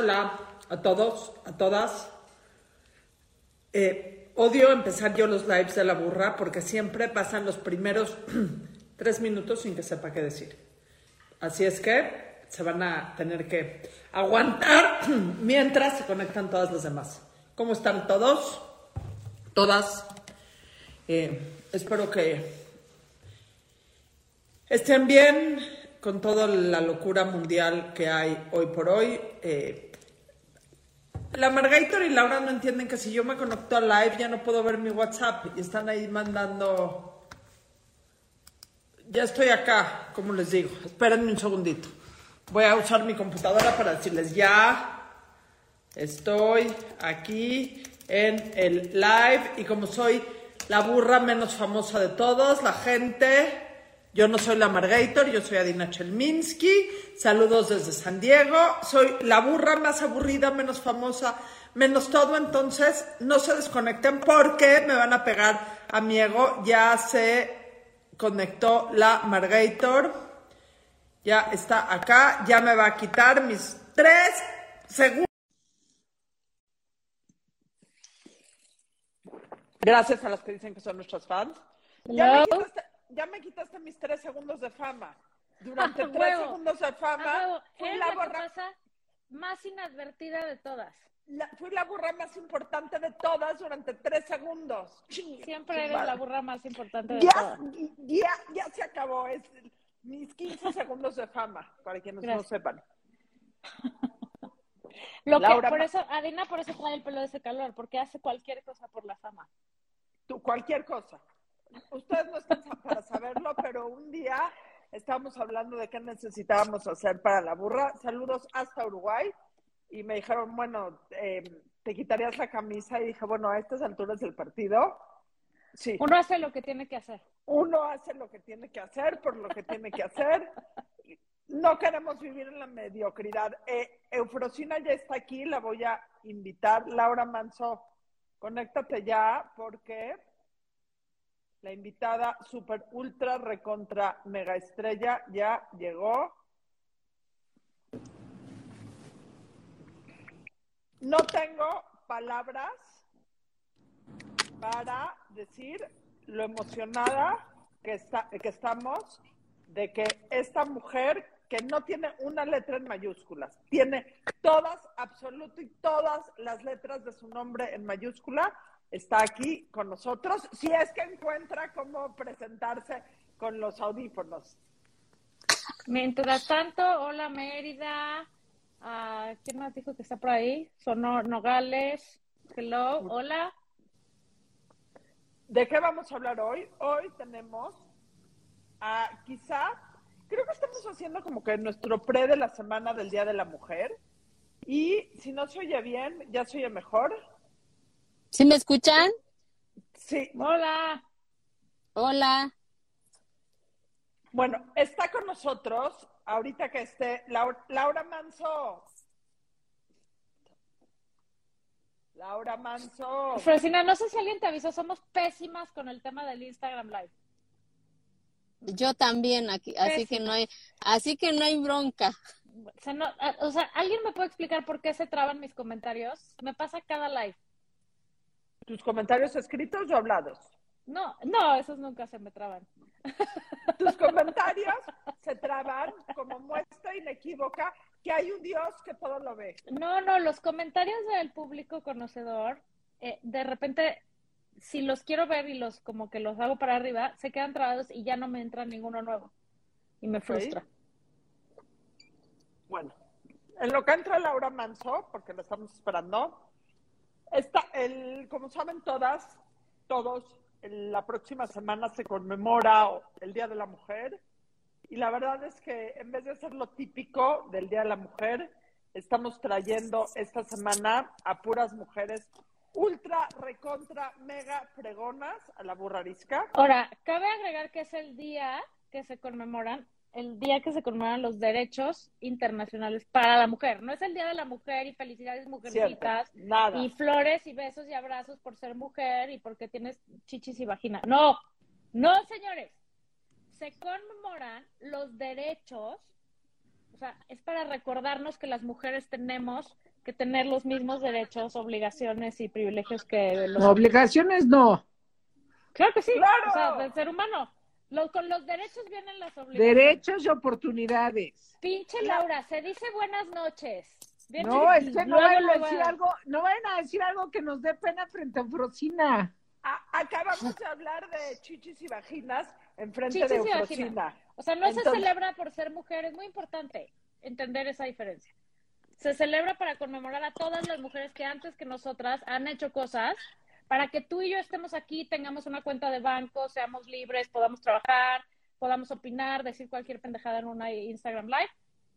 Hola a todos, a todas. Eh, odio empezar yo los lives de la burra porque siempre pasan los primeros tres minutos sin que sepa qué decir. Así es que se van a tener que aguantar mientras se conectan todas las demás. ¿Cómo están todos? Todas. Eh, espero que estén bien con toda la locura mundial que hay hoy por hoy. Eh, la Margator y Laura no entienden que si yo me conecto a live ya no puedo ver mi WhatsApp y están ahí mandando. Ya estoy acá, como les digo. Espérenme un segundito. Voy a usar mi computadora para decirles ya. Estoy aquí en el live y como soy la burra menos famosa de todos, la gente yo no soy la Margator, yo soy Adina Chelminsky. Saludos desde San Diego. Soy la burra más aburrida, menos famosa, menos todo. Entonces, no se desconecten porque me van a pegar a mi ego. Ya se conectó la Margator. Ya está acá. Ya me va a quitar mis tres segundos. Gracias a las que dicen que son nuestros fans. Ya ya me quitaste mis tres segundos de fama. Durante tres segundos de fama, fui la borra más inadvertida de todas. fui la burra más importante de todas durante tres segundos. Siempre eres la burra más importante de ya, todas. Ya, ya se acabó. Es mis 15 segundos de fama, para quienes no sepan. Lo que, por eso, Adina por eso trae el pelo de ese calor, porque hace cualquier cosa por la fama. Tú, cualquier cosa. Ustedes no están para saberlo, pero un día estábamos hablando de qué necesitábamos hacer para la burra. Saludos hasta Uruguay. Y me dijeron, bueno, eh, te quitarías la camisa. Y dije, bueno, a estas alturas del partido, sí. Uno hace lo que tiene que hacer. Uno hace lo que tiene que hacer por lo que tiene que hacer. No queremos vivir en la mediocridad. Eh, Eufrosina ya está aquí, la voy a invitar. Laura Manso, conéctate ya porque la invitada super ultra recontra mega estrella ya llegó. No tengo palabras para decir lo emocionada que, está, que estamos de que esta mujer que no tiene una letra en mayúsculas, tiene todas, absoluto y todas las letras de su nombre en mayúscula, está aquí con nosotros, si es que encuentra cómo presentarse con los audífonos. Mientras tanto, hola Mérida, uh, ¿quién más dijo que está por ahí? Sonó Nogales, hello, hola. ¿De qué vamos a hablar hoy? Hoy tenemos a quizá, creo que estamos haciendo como que nuestro pre de la semana del Día de la Mujer. Y si no se oye bien, ya se oye mejor. ¿Sí me escuchan? Sí. Hola. Hola. Bueno, está con nosotros, ahorita que esté, Laura, Laura Manso. Laura Manso. Fresina, no sé si alguien te avisó, somos pésimas con el tema del Instagram Live. Yo también aquí, así que no hay, así que no hay bronca. O sea, no, o sea, ¿alguien me puede explicar por qué se traban mis comentarios? Me pasa cada live. ¿Tus comentarios escritos o hablados? No, no, esos nunca se me traban. Tus comentarios se traban como muestra inequívoca que hay un Dios que todo lo ve. No, no, los comentarios del público conocedor, eh, de repente, si los quiero ver y los como que los hago para arriba, se quedan trabados y ya no me entra ninguno nuevo. Y me frustra. Bueno, en lo que entra Laura Manso, porque lo estamos esperando, Está, el, como saben todas, todos, la próxima semana se conmemora el Día de la Mujer y la verdad es que en vez de ser lo típico del Día de la Mujer, estamos trayendo esta semana a puras mujeres ultra, recontra, mega fregonas a la burrarisca. Ahora, cabe agregar que es el día que se conmemoran el día que se conmemoran los derechos internacionales para la mujer. No es el Día de la Mujer y felicidades mujercitas Nada. y flores y besos y abrazos por ser mujer y porque tienes chichis y vagina. No, no, señores. Se conmemoran los derechos, O sea, es para recordarnos que las mujeres tenemos que tener los mismos derechos, obligaciones y privilegios que los No, obligaciones no. Claro que sí, ¡Claro! o sea, del ser humano. Lo- con los derechos vienen las obligaciones. Derechos y oportunidades. Pinche Laura, se dice buenas noches. Bien No, es que no vayan a decir algo, no vayan a decir algo que nos dé pena frente a Frosina. A- acabamos de hablar de chichis y vaginas en frente Chichis de. Eufrosina. O sea, no se celebra por ser mujer, es muy importante entender esa diferencia. Se celebra para conmemorar a todas las mujeres que antes que nosotras han hecho cosas para que tú y yo estemos aquí, tengamos una cuenta de banco, seamos libres, podamos trabajar, podamos opinar, decir cualquier pendejada en una Instagram Live.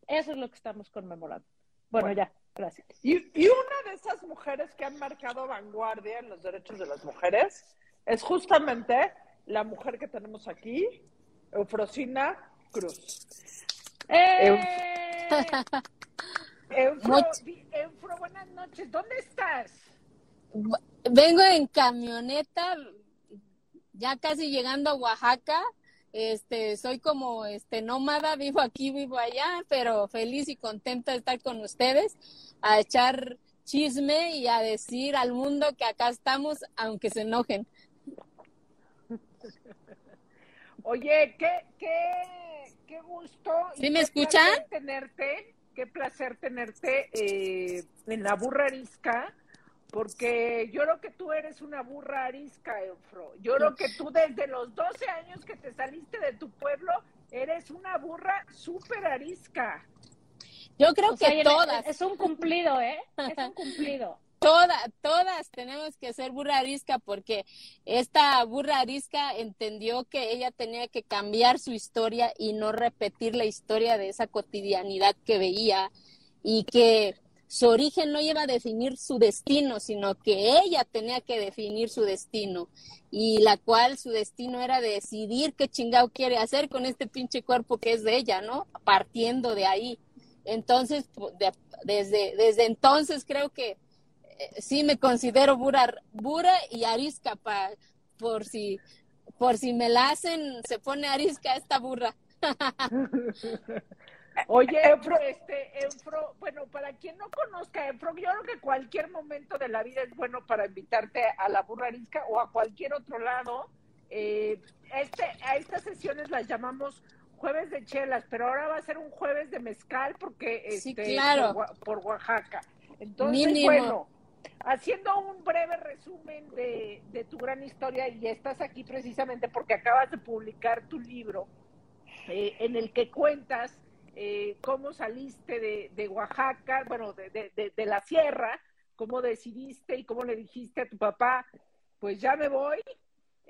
Eso es lo que estamos conmemorando. Bueno, Bueno. ya, gracias. Y, y una de esas mujeres que han marcado vanguardia en los derechos de las mujeres es justamente la mujer que tenemos aquí, Eufrosina Cruz. ¡Eh! Eufro, Much- di- Eufro, buenas noches. ¿Dónde estás? Vengo en camioneta, ya casi llegando a Oaxaca. Este, soy como este nómada, vivo aquí, vivo allá, pero feliz y contenta de estar con ustedes, a echar chisme y a decir al mundo que acá estamos, aunque se enojen. Oye, qué, qué, qué gusto. ¿Sí me qué escuchan? placer tenerte, qué placer tenerte eh, en la burra arisca, porque yo creo que tú eres una burra arisca, Eufro. Yo creo que tú desde los 12 años que te saliste de tu pueblo, eres una burra súper arisca. Yo creo O sea, que todas, Es un cumplido, ¿eh? Es un cumplido. todas, todas tenemos que ser burra arisca porque esta burra arisca entendió que ella tenía que cambiar su historia y no repetir la historia de esa cotidianidad que veía y que su origen no iba a definir su destino, sino que ella tenía que definir su destino y la cual su destino era decidir qué chingado quiere hacer con este pinche cuerpo que es de ella, ¿no? Partiendo de ahí. Entonces, desde, desde entonces creo que eh, sí me considero bura y arisca pa, por si por si me la hacen, se pone arisca esta burra. Oye, Eufro, este, bueno, para quien no conozca Eufro, yo creo que cualquier momento de la vida es bueno para invitarte a la burra arisca o a cualquier otro lado. Eh, este, a estas sesiones las llamamos jueves de chelas, pero ahora va a ser un jueves de mezcal porque Sí, este, claro. por, Oa- por Oaxaca. Entonces, Mínimo. bueno, haciendo un breve resumen de, de tu gran historia, y estás aquí precisamente porque acabas de publicar tu libro, eh, en el que cuentas eh, cómo saliste de, Oaxaca, bueno, de, la sierra, cómo decidiste y cómo le dijiste a tu papá, pues ya me voy,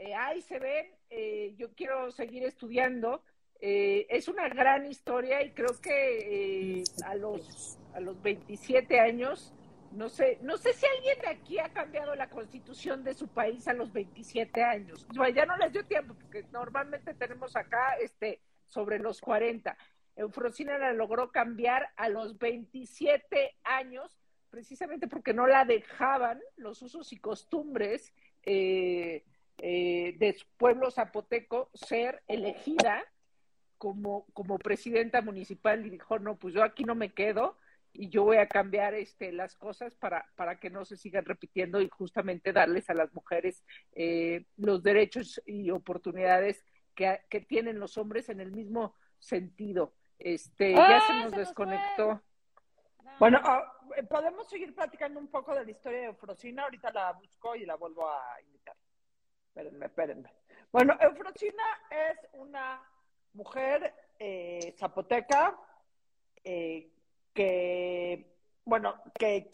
eh, ahí se ven, eh, yo quiero seguir estudiando. Eh, es una gran historia y creo que a los a los 27 años no sé no sé si alguien de aquí ha cambiado la constitución de su país a los 27 años. Bueno, ya no les dio tiempo porque normalmente tenemos acá este sobre los 40. Eufrosina la logró cambiar a los 27 años precisamente porque no la dejaban los usos y costumbres eh, eh, de su pueblo zapoteco ser elegida como, como presidenta municipal y dijo, no, pues yo aquí no me quedo y yo voy a cambiar este, las cosas para, para que no se sigan repitiendo y justamente darles a las mujeres eh, los derechos y oportunidades que, que, tienen los hombres en el mismo sentido. Este, ¡Ah, ya se nos se nos desconectó. No. Bueno, ah, podemos seguir platicando un poco de la historia de Eufrosina. Ahorita la busco y la vuelvo a invitar. Espérenme, espérenme. Bueno, Eufrosina es una mujer eh, zapoteca eh, que, bueno, que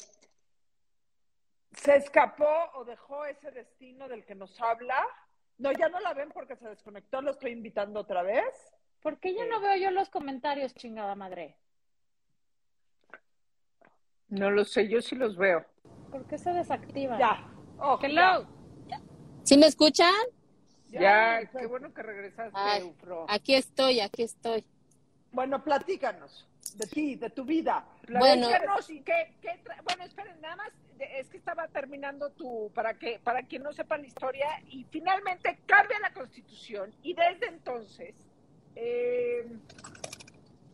se escapó o dejó ese destino del que nos habla. No, ya no la ven porque se desconectó, lo estoy invitando otra vez. ¿Por qué ya no veo yo los comentarios, chingada madre? No lo sé, yo sí los veo. ¿Por qué se desactiva? Ya. Oh, Hello. ¿Sí me escuchan? Ya, ya qué bueno que regresaste, Ay, Eufro. aquí estoy, aquí estoy. Bueno, platícanos de ti, de tu vida. Bueno. Platícanos y qué, qué tra- bueno, esperen, nada más, es que estaba terminando tu, para que, para quien no sepa la historia, y finalmente cambia la constitución, y desde entonces, eh,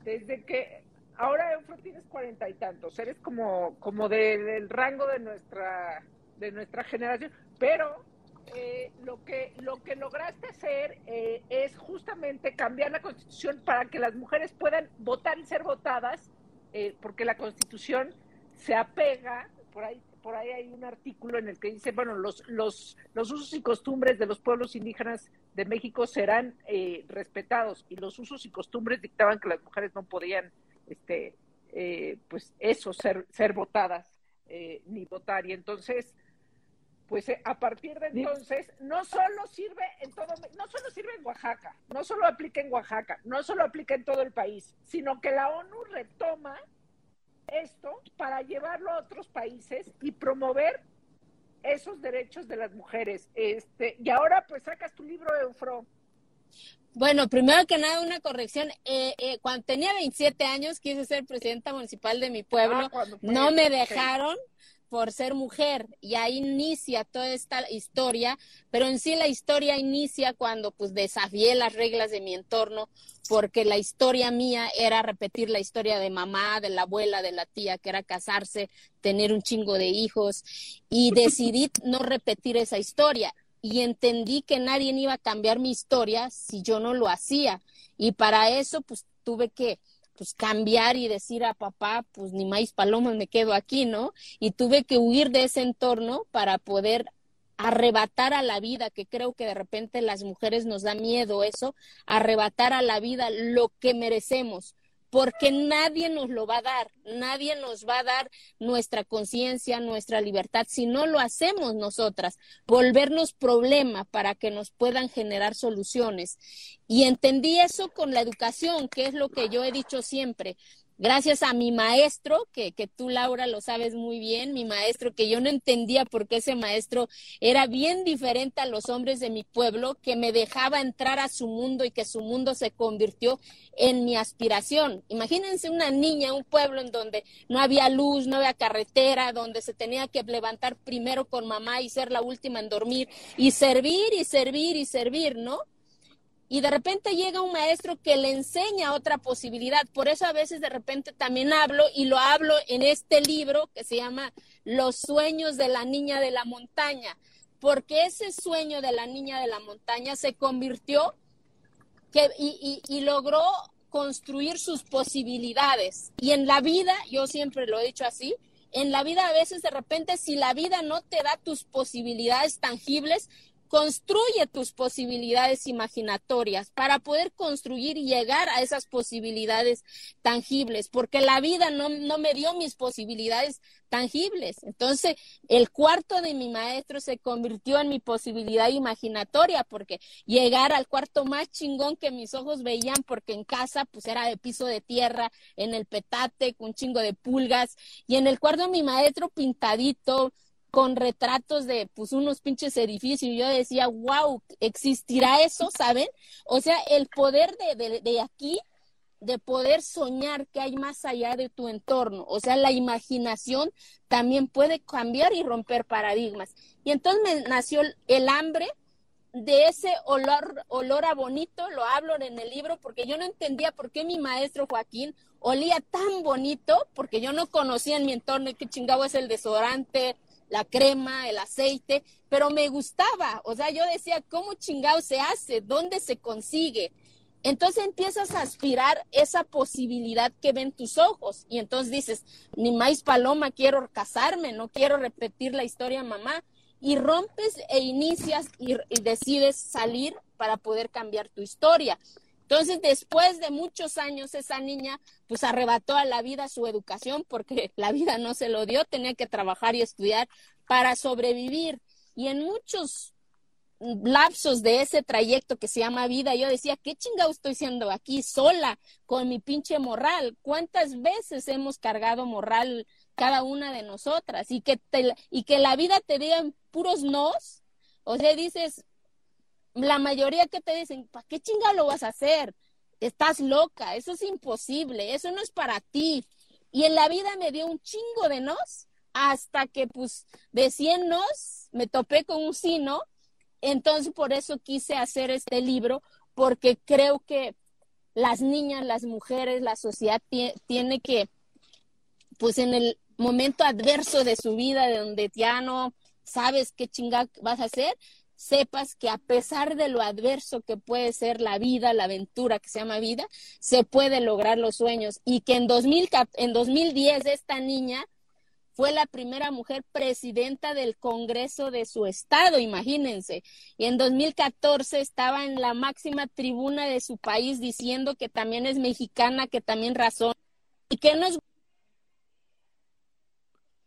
desde que, ahora Eufro tienes cuarenta y tantos, eres como, como del rango de nuestra, de nuestra generación, pero eh, lo, que, lo que lograste hacer eh, es justamente cambiar la constitución para que las mujeres puedan votar y ser votadas, eh, porque la constitución se apega, por ahí, por ahí hay un artículo en el que dice, bueno, los, los, los usos y costumbres de los pueblos indígenas de México serán respetados y los usos y costumbres dictaban que las mujeres no podían, este, pues eso, ser, ser votadas ni votar. Y entonces pues eh, a partir de entonces no solo sirve en todo, no solo sirve en Oaxaca, no solo aplica en Oaxaca, no solo aplica en todo el país, sino que la ONU retoma esto para llevarlo a otros países y promover esos derechos de las mujeres. Este, y ahora pues sacas tu libro Eufro. Bueno, primero que nada, una corrección. Eh, eh, cuando tenía 27 años, quise ser presidenta municipal de mi pueblo. Ah, no me dejaron por ser mujer y ahí inicia toda esta historia, pero en sí la historia inicia cuando pues desafié las reglas de mi entorno porque la historia mía era repetir la historia de mamá, de la abuela, de la tía, que era casarse, tener un chingo de hijos y decidí no repetir esa historia y entendí que nadie iba a cambiar mi historia si yo no lo hacía y para eso pues tuve que pues cambiar y decir a papá, pues ni maíz palomas me quedo aquí, ¿no? Y tuve que huir de ese entorno para poder arrebatar a la vida, que creo que de repente las mujeres nos da miedo eso, arrebatar a la vida lo que merecemos, porque nadie nos lo va a dar, nadie nos va a dar nuestra conciencia, nuestra libertad, si no lo hacemos nosotras, volvernos problema para que nos puedan generar soluciones. Y entendí eso con la educación, que es lo que yo he dicho siempre gracias a mi maestro, que, que tú, Laura, lo sabes muy bien, mi maestro, que yo no entendía por qué ese maestro era bien diferente a los hombres de mi pueblo, que me dejaba entrar a su mundo y que su mundo se convirtió en mi aspiración. Imagínense una niña, un pueblo en donde no había luz, no había carretera, donde se tenía que levantar primero con mamá y ser la última en dormir y servir y servir y servir, ¿no? Y de repente llega un maestro que le enseña otra posibilidad. Por eso a veces de repente también hablo y lo hablo en este libro que se llama Los sueños de la niña de la montaña, porque ese sueño de la niña de la montaña se convirtió que, y, y logró construir sus posibilidades. Y en la vida, yo siempre lo he dicho así, en la vida a veces de repente si la vida no te da tus posibilidades tangibles, Construye tus posibilidades imaginatorias para poder construir y llegar a esas posibilidades tangibles, porque la vida no, no me dio mis posibilidades tangibles. Entonces, el cuarto de mi maestro se convirtió en mi posibilidad imaginatoria, porque llegar al cuarto más chingón que mis ojos veían, porque en casa pues era de piso de tierra, en el petate, con un chingo de pulgas, y en el cuarto de mi maestro pintadito, con retratos de pues unos pinches edificios y yo decía, wow, ¿existirá eso? ¿Saben? O sea, el poder de, de, aquí, de poder soñar que hay más allá de tu entorno, o sea, la imaginación también puede cambiar y romper paradigmas. Y entonces me nació el hambre de ese olor, olor a bonito, lo hablo en el libro, porque yo no entendía por qué mi maestro Joaquín olía tan bonito, porque yo no conocía en mi entorno qué chingado es el desodorante, la crema, el aceite, pero me gustaba. O sea, yo decía, ¿cómo chingado se hace? ¿Dónde se consigue? Entonces empiezas a aspirar esa posibilidad que ven tus ojos y entonces dices, ni más paloma, quiero casarme, no quiero repetir la historia mamá. Y rompes e inicias y, y decides salir para poder cambiar tu historia. Entonces, después de muchos años, esa niña pues arrebató a la vida su educación porque la vida no se lo dio, tenía que trabajar y estudiar para sobrevivir. Y en muchos lapsos de ese trayecto que se llama vida, yo decía, ¿qué chingado estoy siendo aquí sola con mi pinche morral? ¿Cuántas veces hemos cargado morral cada una de nosotras? Y que, y que la vida te diga puros nos, o sea, dices, la mayoría que te dicen, ¿para qué chinga lo vas a hacer? Estás loca, eso es imposible, eso no es para ti. Y en la vida me dio un chingo de nos hasta que pues de 100 nos me topé con un sí, ¿no? Entonces por eso quise hacer este libro, porque creo que las niñas, las mujeres, la sociedad tiene que, pues en el momento adverso de su vida, de donde ya no sabes qué chingada vas a hacer, sepas que a pesar de lo adverso que puede ser la vida, la aventura que se llama vida, se puede lograr los sueños y que en, 2000, en 2010 esta niña fue la primera mujer presidenta del Congreso de su estado, imagínense. Y en 2014 estaba en la máxima tribuna de su país diciendo que también es mexicana, que también razón y que no es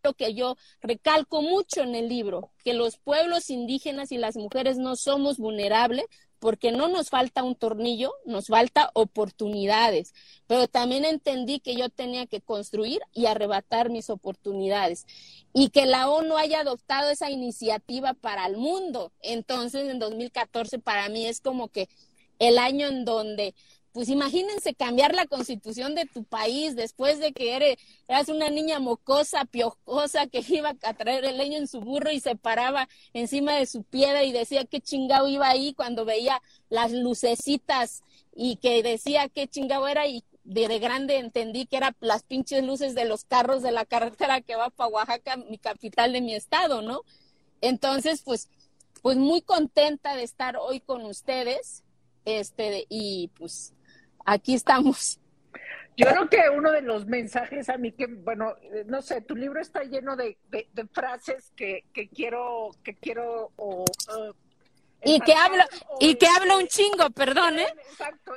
lo que yo recalco mucho en el libro, que los pueblos indígenas y las mujeres no somos vulnerables porque no nos falta un tornillo, nos falta oportunidades, pero también entendí que yo tenía que construir y arrebatar mis oportunidades y que la ONU haya adoptado esa iniciativa para el mundo. Entonces, en 2014 para mí es como que el año en donde pues imagínense cambiar la constitución de tu país después de que eres, eras una niña mocosa, piojosa, que iba a traer el leño en su burro y se paraba encima de su piedra y decía qué chingado iba ahí cuando veía las lucecitas y que decía qué chingado era y de, grande entendí que eran las pinches luces de los carros de la carretera que va para Oaxaca, mi capital de mi estado, ¿no? Entonces, pues, pues muy contenta de estar hoy con ustedes, este, y pues aquí estamos. Yo creo que uno de los mensajes a mí que, bueno, no sé, tu libro está lleno de, frases que, que, quiero, que quiero o, y que hablo y que hablo un chingo, perdón, ¿eh? Exacto.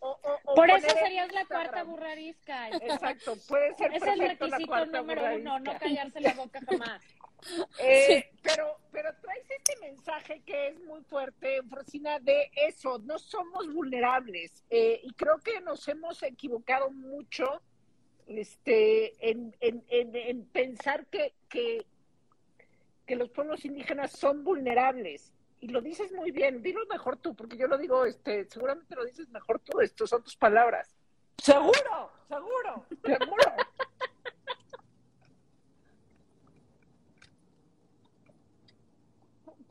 Por eso serías la cuarta burrarisca. Exacto, puede ser Es el requisito número uno, no callarse la boca jamás. Eh, pero, pero traes este mensaje que es muy fuerte, Frosina, de eso, no somos vulnerables. Eh, y creo que nos hemos equivocado mucho este, en, en, en, pensar que, que, que, los pueblos indígenas son vulnerables. Y lo dices muy bien, dilo mejor tú, porque yo lo digo, este, seguramente lo dices mejor tú, esto son tus palabras. Seguro, seguro, seguro.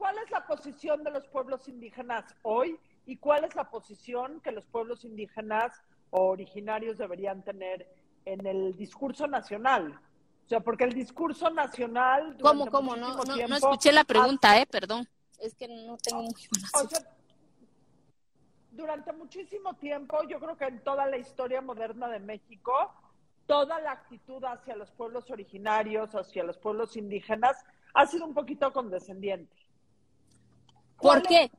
¿cuál es la posición de los pueblos indígenas hoy y cuál es la posición que los pueblos indígenas o originarios deberían tener en el discurso nacional? O sea, porque el discurso nacional... ¿Cómo, cómo? No, no, no, escuché la pregunta, ¿eh? Perdón. Es que no tengo mucho o sea, durante muchísimo tiempo, yo creo que en toda la historia moderna de México, toda la actitud hacia los pueblos originarios, hacia los pueblos indígenas, ha sido un poquito condescendiente. ¿Por qué?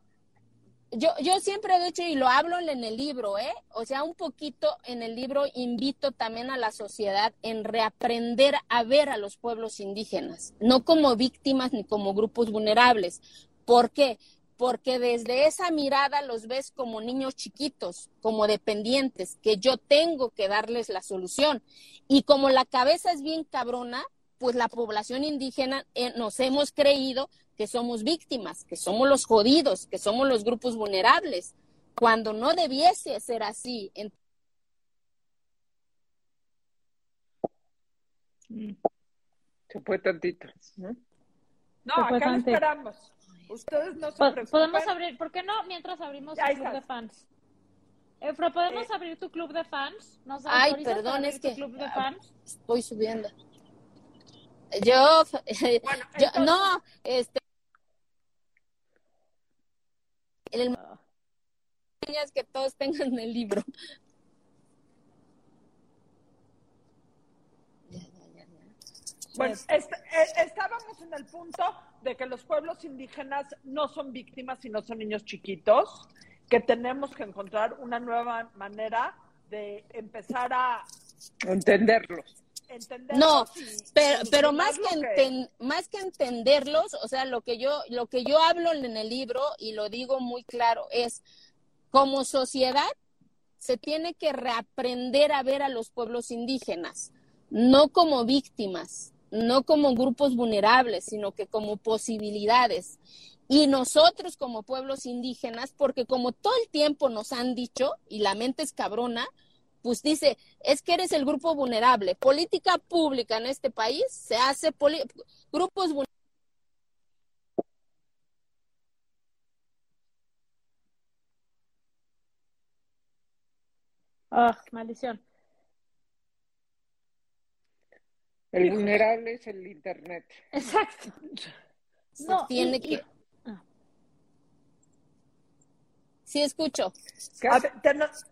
Yo, yo siempre he dicho y lo hablo en el libro, ¿eh? O sea, un poquito en el libro invito también a la sociedad en reaprender a ver a los pueblos indígenas, no como víctimas ni como grupos vulnerables. ¿Por qué? Porque desde esa mirada los ves como niños chiquitos, como dependientes, que yo tengo que darles la solución. Y como la cabeza es bien cabrona, pues la población indígena eh, nos hemos creído que somos víctimas, que somos los jodidos, que somos los grupos vulnerables, cuando no debiese ser así. Mm. Se fue tantito. No, no acá esperamos. Ustedes no se preocupen. Podemos abrir, ¿por qué no mientras abrimos el club de fans? Efra, ¿podemos eh. abrir tu club de fans? Ay, perdón, es que club de fans? estoy subiendo. Yo, yo no, este, en el es que todos tengan el libro. Bueno, e, estábamos en el punto de que los pueblos indígenas no son víctimas y no son niños chiquitos, que tenemos que encontrar una nueva manera de empezar a entenderlos. No, pero, pero más que, más que entenderlos, o sea, lo que yo lo que yo hablo en el libro y lo digo muy claro es como sociedad se tiene que reaprender a ver a los pueblos indígenas, no como víctimas, no como grupos vulnerables, sino que como posibilidades. Y nosotros como pueblos indígenas, porque como todo el tiempo nos han dicho, y la mente es cabrona, pues dice, es que eres el grupo vulnerable. Política pública en este país se hace grupos vulnerables. Oh, maldición. El vulnerable es el Internet. Exacto. No, tiene que... Ah. Sí, escucho. Te, nos,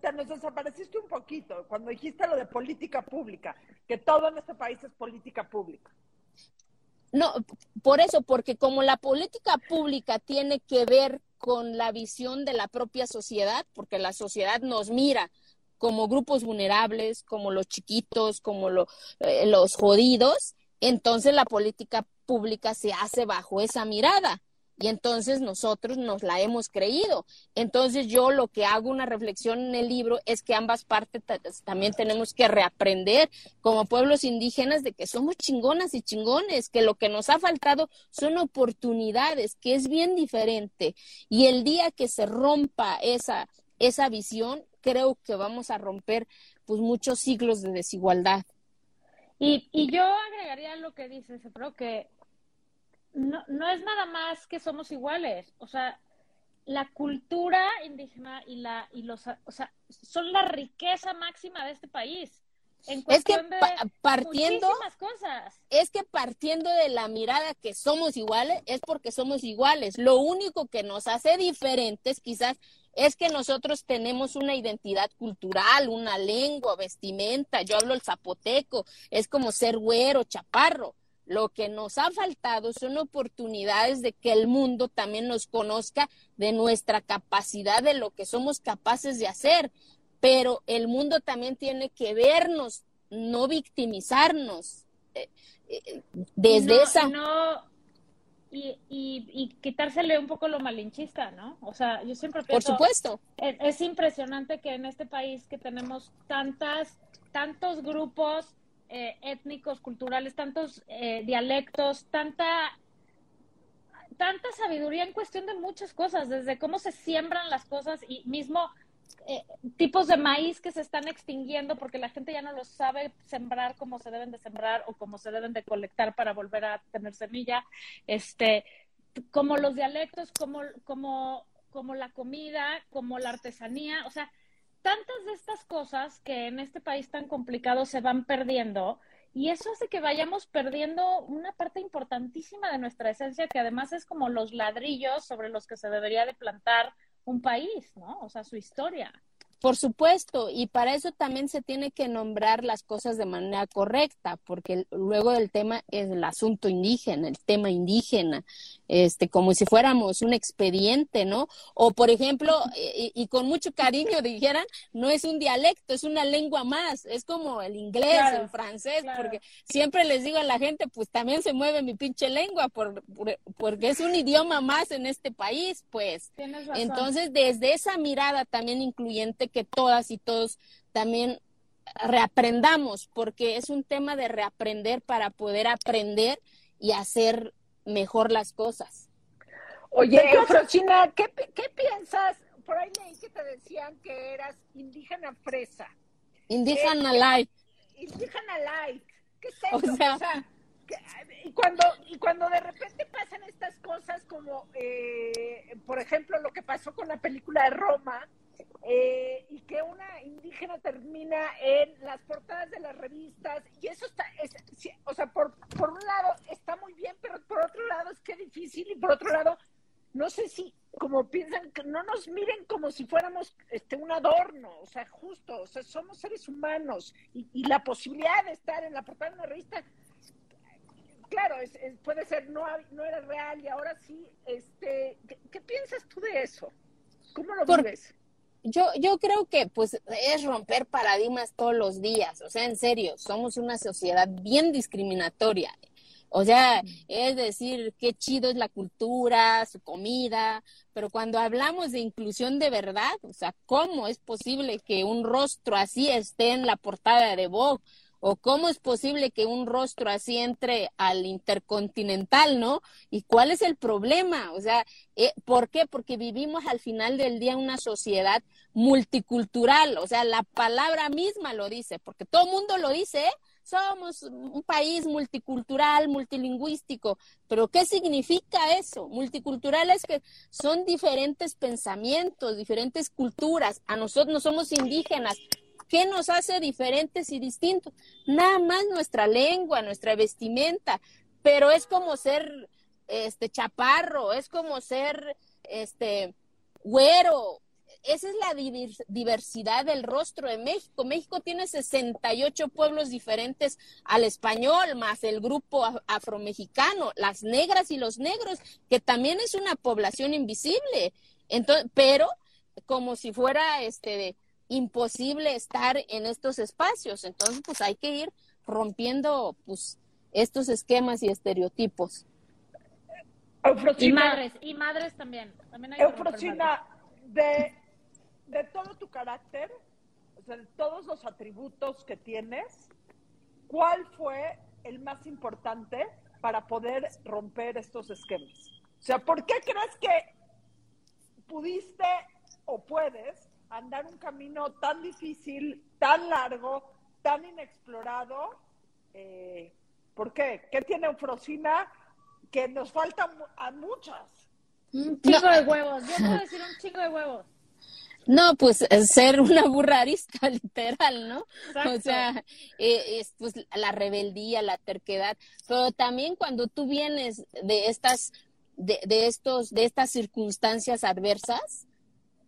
te nos desapareciste un poquito cuando dijiste lo de política pública, que todo en este país es política pública. No, por eso, porque como la política pública tiene que ver con la visión de la propia sociedad, porque la sociedad nos mira como grupos vulnerables, como los chiquitos, como eh, los jodidos, entonces la política pública se hace bajo esa mirada. Y entonces nosotros nos la hemos creído. Entonces yo lo que hago una reflexión en el libro es que ambas partes también tenemos que reaprender como pueblos indígenas de que somos chingonas y chingones, que lo que nos ha faltado son oportunidades, que es bien diferente. Y el día que se rompa esa, esa visión, creo que vamos a romper pues muchos siglos de desigualdad. Y, y yo agregaría lo que dices, creo que no, no es nada más que somos iguales, o sea, la cultura indígena y la y los o sea, son la riqueza máxima de este país. En es que de partiendo cosas. es que partiendo de la mirada que somos iguales es porque somos iguales. Lo único que nos hace diferentes quizás es que nosotros tenemos una identidad cultural, una lengua, vestimenta. Yo hablo el zapoteco, es como ser güero, chaparro. Lo que nos ha faltado son oportunidades de que el mundo también nos conozca de nuestra capacidad, de lo que somos capaces de hacer. Pero el mundo también tiene que vernos, no victimizarnos. Eh, eh, desde esa. No y, y, quitársele un poco lo malinchista, ¿no? O sea, yo siempre pienso... Por supuesto. Es, impresionante que en este país que tenemos tantas, tantos grupos eh, étnicos, culturales, tantos eh, dialectos, tanta tanta sabiduría en cuestión de muchas cosas, desde cómo se siembran las cosas y mismo eh, tipos de maíz que se están extinguiendo porque la gente ya no los sabe sembrar como se deben de sembrar o como se deben de colectar para volver a tener semilla, este, como los dialectos, como, como, como la comida, como la artesanía, o sea, tantas de estas cosas que en este país tan complicado se van perdiendo y eso hace que vayamos perdiendo una parte importantísima de nuestra esencia que además es como los ladrillos sobre los que se debería de plantar un país, ¿no? O sea, su historia. Por supuesto, y para eso también se tiene que nombrar las cosas de manera correcta, porque luego el tema es el asunto indígena, el tema indígena, este, como si fuéramos un expediente, ¿no? O por ejemplo, y, con mucho cariño dijeran, no es un dialecto, es una lengua más, es como el inglés, el francés, porque siempre les digo a la gente, pues también se mueve mi pinche lengua, por, porque es un idioma más en este país, pues. Entonces, desde esa mirada también incluyente, que todas y todos también reaprendamos, porque es un tema de reaprender para poder aprender y hacer mejor las cosas. Oye, Frosina, ¿qué, ¿qué, piensas? Por ahí leí que te decían que eras indígena fresa. Indígena light. Indígena light. ¿Qué es eso? O sea, y cuando y cuando de repente pasan estas cosas como eh, por ejemplo lo que pasó con la película de Roma eh, y que una indígena termina en las portadas de las revistas. Y eso está, o sea, por, por un lado está muy bien, pero por otro lado es que difícil. Y por otro lado no sé si como piensan que no nos miren como si fuéramos este un adorno, o sea, justo, o sea, somos seres humanos. Y, la posibilidad de estar en la portada de una revista claro, puede ser no no era real. Y ahora sí, este, ¿qué, piensas tú de eso? ¿Cómo lo vives? Yo, yo creo que pues es romper paradigmas todos los días, o sea, en serio, somos una sociedad bien discriminatoria. O sea, es decir, qué chido es la cultura, su comida, pero cuando hablamos de inclusión de verdad, o sea, ¿cómo es posible que un rostro así esté en la portada de Vogue? ¿O cómo es posible que un rostro así entre al intercontinental, no? ¿Y cuál es el problema? O sea, eh, ¿por qué? Porque vivimos al final del día una sociedad multicultural, o sea, la palabra misma lo dice, porque todo el mundo lo dice, ¿eh? somos un país multicultural, multilingüístico, pero ¿qué significa eso? Multicultural es que son diferentes pensamientos, diferentes culturas. A nosotros no somos indígenas. ¿Qué nos hace diferentes y distintos? Nada más nuestra lengua, nuestra vestimenta, pero es como ser este chaparro, es como ser este güero, esa es la diversidad del rostro de México. México tiene 68 pueblos diferentes al español, más el grupo afromexicano, las negras y los negros, que también es una población invisible. Entonces, pero como si fuera este imposible estar en estos espacios. Entonces, pues hay que ir rompiendo pues estos esquemas y estereotipos. y madres, y madres también. también hay de de todo tu carácter, o sea, de todos los atributos que tienes, ¿cuál fue el más importante para poder romper estos esquemas? O sea, ¿por qué crees que pudiste o puedes andar un camino tan difícil, tan largo, tan inexplorado? Eh, ¿Por qué? ¿Qué tiene Eufrosina que nos falta a muchas? Un chingo de huevos. Yo puedo decir un chingo de huevos. No, pues eh, ser una burra arisca, literal, ¿no? O sea, eh, es pues la rebeldía, la terquedad, pero también cuando tú vienes de estas, de, de estos, de estas circunstancias adversas,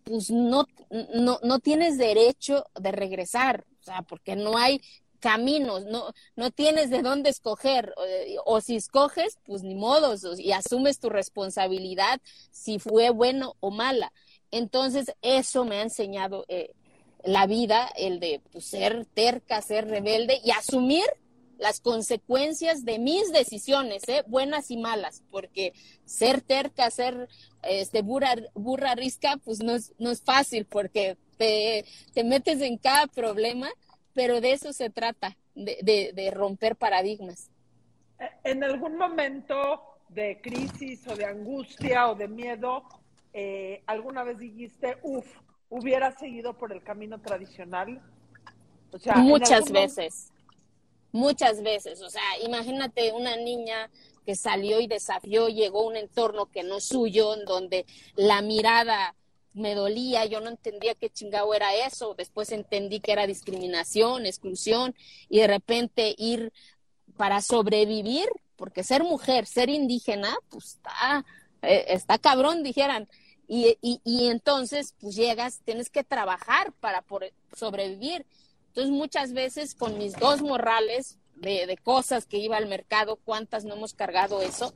pues no, no, no tienes derecho de regresar, o sea, porque no hay caminos, no, no tienes de dónde escoger, o, si escoges, pues ni modos, y asumes tu responsabilidad si fue bueno o mala. Entonces, eso me ha enseñado eh, la vida, el de pues, ser terca, ser rebelde y asumir las consecuencias de mis decisiones, ¿eh? buenas y malas, porque ser terca, ser este, burra, burra risca, pues no es, no es fácil, porque te, te metes en cada problema, pero de eso se trata, de, de, de romper paradigmas. En algún momento de crisis o de angustia o de miedo, eh, alguna vez dijiste, uff, hubiera seguido por el camino tradicional? O sea, muchas veces, muchas veces. O sea, imagínate una niña que salió y desafió, llegó a un entorno que no es suyo, en donde la mirada me dolía, yo no entendía qué chingado era eso, después entendí que era discriminación, exclusión, y de repente ir para sobrevivir, porque ser mujer, ser indígena, pues está, eh, está cabrón, dijeran, y, y, y, entonces, pues llegas, tienes que trabajar para sobrevivir. Entonces, muchas veces con mis dos morrales de, de, cosas que iba al mercado, cuántas no hemos cargado eso,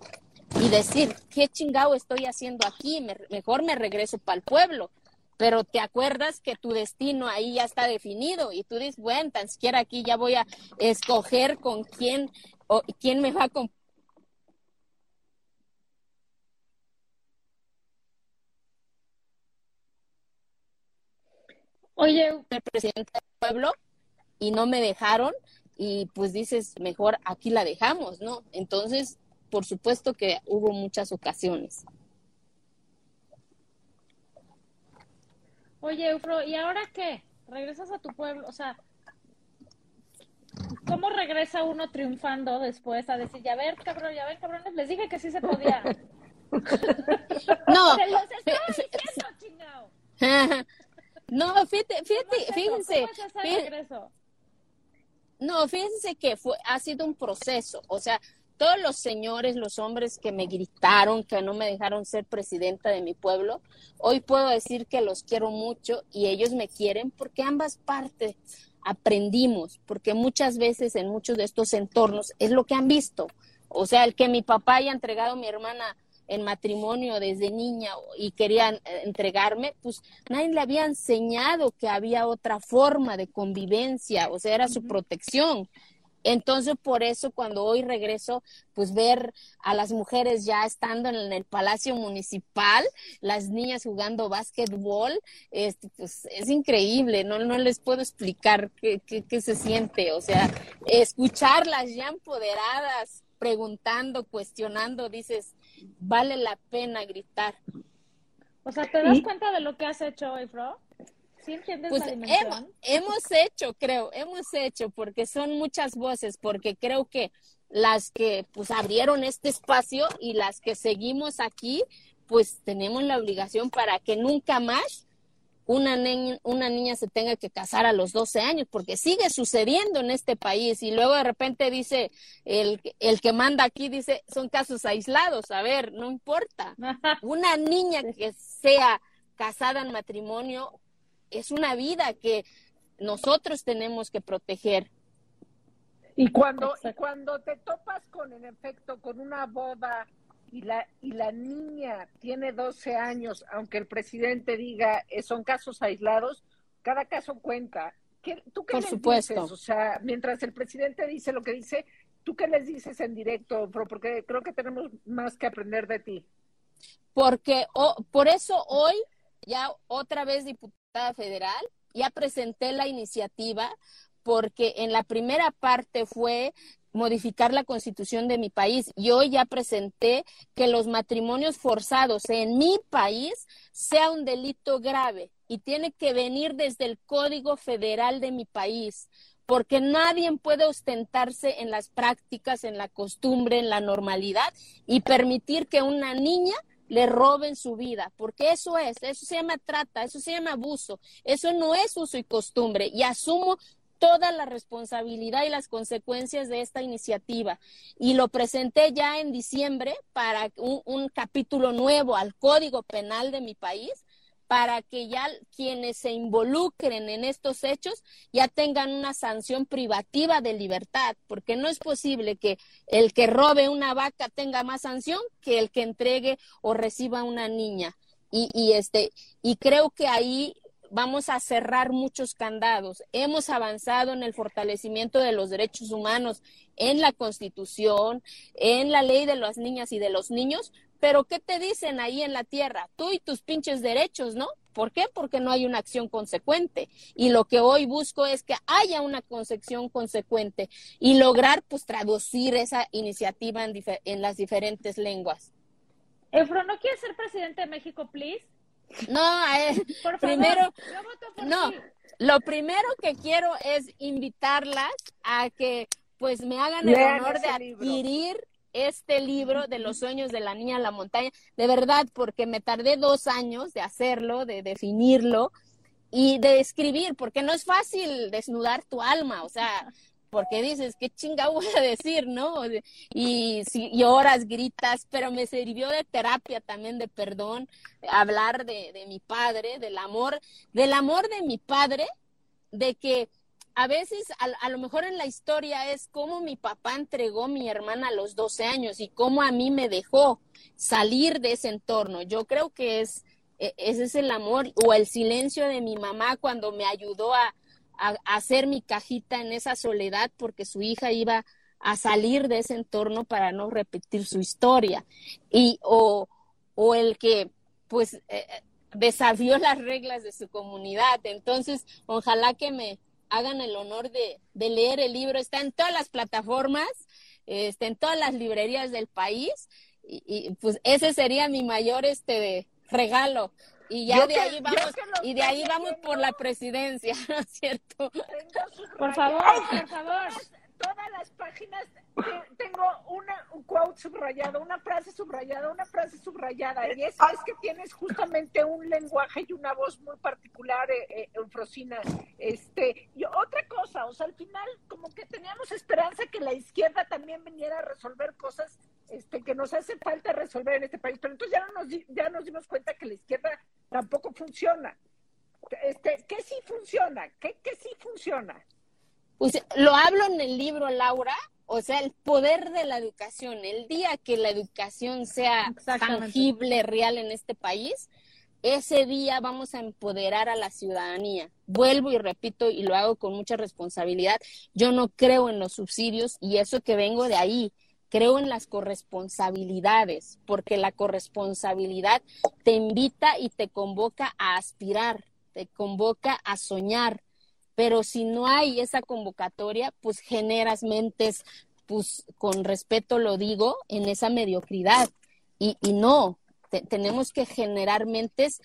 y decir, ¿qué chingado estoy haciendo aquí? mejor me regreso para el pueblo. Pero te acuerdas que tu destino ahí ya está definido y tú dices, bueno, tan siquiera aquí ya voy a escoger con quién o quién me va a Oye, el presidente del pueblo y no me dejaron y pues dices, mejor aquí la dejamos, ¿no? Entonces, por supuesto que hubo muchas ocasiones. Oye, Eufro, ¿y ahora qué? ¿Regresas a tu pueblo? O sea, ¿cómo regresa uno triunfando después a decir, ya ver, cabrón, ya ver, cabrones, les dije que sí se podía? no. Se los estaba diciendo, chingado. No, fíjate, fíjate, fíjense. No, fíjense que fue, ha sido un proceso. O sea, todos los señores, los hombres que me gritaron, que no me dejaron ser presidenta de mi pueblo, hoy puedo decir que los quiero mucho y ellos me quieren porque ambas partes aprendimos, porque muchas veces en muchos de estos entornos es lo que han visto. O sea, el que mi papá haya entregado a mi hermana en matrimonio desde niña y querían eh, entregarme, pues nadie le había enseñado que había otra forma de convivencia, o sea, era su protección. Entonces, por eso cuando hoy regreso, pues ver a las mujeres ya estando en el Palacio Municipal, las niñas jugando básquetbol, este, pues es increíble, no, no les puedo explicar qué, qué, qué se siente, o sea, escucharlas ya empoderadas, preguntando, cuestionando, dices, vale la pena gritar. O sea, ¿te das cuenta de lo que has hecho hoy, Fro? ¿Sí entiendes Pues la hemos, hemos hecho, creo, hemos hecho, porque son muchas voces, porque creo que las que pues abrieron este espacio y las que seguimos aquí, pues tenemos la obligación para que nunca más una, niña, una niña se tenga que casar a los 12 años, porque sigue sucediendo en este país y luego de repente dice, el, el que manda aquí dice, son casos aislados, a ver, no importa. Una niña que sea casada en matrimonio es una vida que nosotros tenemos que proteger. Y cuando, y cuando te topas con, en efecto, con una boda y la, y la niña tiene 12 años, aunque el presidente diga eh, son casos aislados, cada caso cuenta. ¿Qué, ¿Tú qué Por les supuesto. dices? O sea, mientras el presidente dice lo que dice, ¿tú qué les dices en directo? Porque creo que tenemos más que aprender de ti. porque o- por eso hoy, ya otra vez diputada federal, ya presenté la iniciativa porque en la primera parte fue modificar la constitución de mi país y hoy ya presenté que los matrimonios forzados en mi país sea un delito grave y tiene que venir desde el Código Federal de mi país porque nadie puede ostentarse en las prácticas, en la costumbre, en la normalidad y permitir que una niña le roben su vida, porque eso es, eso se llama trata, eso se llama abuso, eso no es uso y costumbre. Y asumo toda la responsabilidad y las consecuencias de esta iniciativa. Y lo presenté ya en diciembre para un, un capítulo nuevo al Código Penal de mi país, para que ya quienes se involucren en estos hechos ya tengan una sanción privativa de libertad, porque no es posible que el que robe una vaca tenga más sanción que el que entregue o reciba una niña. Y, y este, y creo que ahí vamos a cerrar muchos candados. Hemos avanzado en el fortalecimiento de los derechos humanos en la Constitución, en la ley de las niñas y de los niños, pero ¿qué te dicen ahí en la tierra? Tú y tus pinches derechos, ¿no? ¿Por qué? Porque no hay una acción consecuente. Y lo que hoy busco es que haya una concepción consecuente y lograr, pues, traducir esa iniciativa en, en las diferentes lenguas. Efro, ¿no quieres ser presidente de México, please? No, eh, Por favor, primero, yo voto por no, ti. lo primero que quiero es invitarlas a que pues me hagan el Lean honor de libro. adquirir este libro de los sueños de la niña en la montaña, de verdad, porque me tardé dos años de hacerlo, de definirlo y de escribir, porque no es fácil desnudar tu alma, o sea, porque dices, qué chinga voy a decir, ¿no? Y si lloras, gritas, pero me sirvió de terapia también, de perdón, hablar de, de mi padre, del amor, del amor de mi padre, de que a veces, a, lo mejor en la historia es cómo mi papá entregó a mi hermana a los 12 años y cómo a mí me dejó salir de ese entorno. Yo creo que es, ese es el amor o el silencio de mi mamá cuando me ayudó a, a, hacer mi cajita en esa soledad porque su hija iba a salir de ese entorno para no repetir su historia. Y, o, o el que, pues, eh, desafió las reglas de su comunidad. Entonces, ojalá que me hagan el honor de, de, leer el libro. Está en todas las plataformas, está en todas las librerías del país. Y, y pues ese sería mi mayor este regalo. Y ya Yo de que- ahí vamos, y de ahí vamos por la presidencia, ¿no es cierto? Por favor, por favor. Todas las páginas te- tengo una, un quote subrayado, una frase subrayada, una frase subrayada. Y es, es que tienes justamente un lenguaje y una voz muy particular, eh, eh, Eufrosina. Este, y otra cosa, o sea, al final como que teníamos esperanza que la izquierda también viniera a resolver cosas este, que nos hace falta resolver en este país. Pero entonces ya, no nos, di- ya nos dimos cuenta que la izquierda tampoco funciona. Este, ¿Qué sí funciona? ¿Qué, qué sí funciona? Pues lo hablo en el libro, Laura, o sea, el poder de la educación. El día que la educación sea tangible, real en este país, ese día vamos a empoderar a la ciudadanía. Vuelvo y repito, y lo hago con mucha responsabilidad, yo no creo en los subsidios y eso que vengo de ahí. Creo en las corresponsabilidades, porque la corresponsabilidad te invita y te convoca a aspirar, te convoca a soñar, pero si no hay esa convocatoria, pues generas mentes, pues con respeto lo digo, en esa mediocridad. Y, no, te- tenemos que generar mentes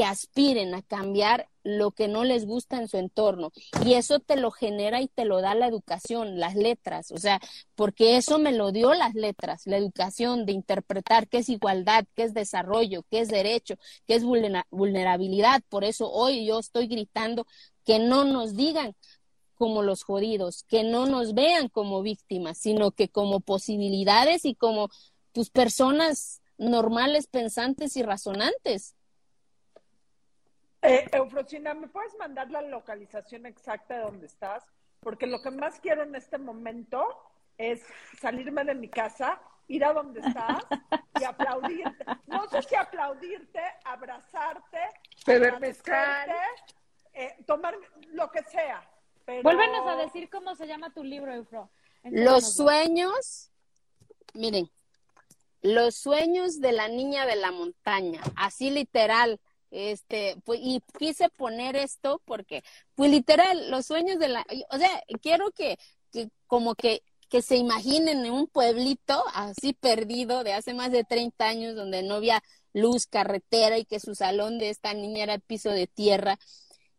que aspiren a cambiar lo que no les gusta en su entorno. Y eso te lo genera y te lo da la educación, las letras, o sea, porque eso me lo dio las letras, la educación de interpretar qué es igualdad, qué es desarrollo, qué es derecho, qué es vulnerabilidad. Por eso hoy yo estoy gritando que no nos digan como los jodidos, que no nos vean como víctimas, sino que como posibilidades y como tus personas normales, pensantes y razonantes. Eh, Eufrosina, ¿me puedes mandar la localización exacta de donde estás? Porque lo que más quiero en este momento es salirme de mi casa, ir a donde estás y aplaudirte. No sé si aplaudirte, abrazarte, beber mezcal, eh, tomar lo que sea. Pero... Vuélvenos a decir cómo se llama tu libro, Eufro. Los sueños, miren, los sueños de la niña de la montaña, así literal este, y quise poner esto porque, pues literal, los sueños de la, o sea, quiero que, que como que, que se imaginen en un pueblito así perdido de hace más de 30 años donde no había luz, carretera y que su salón de esta niña era piso de tierra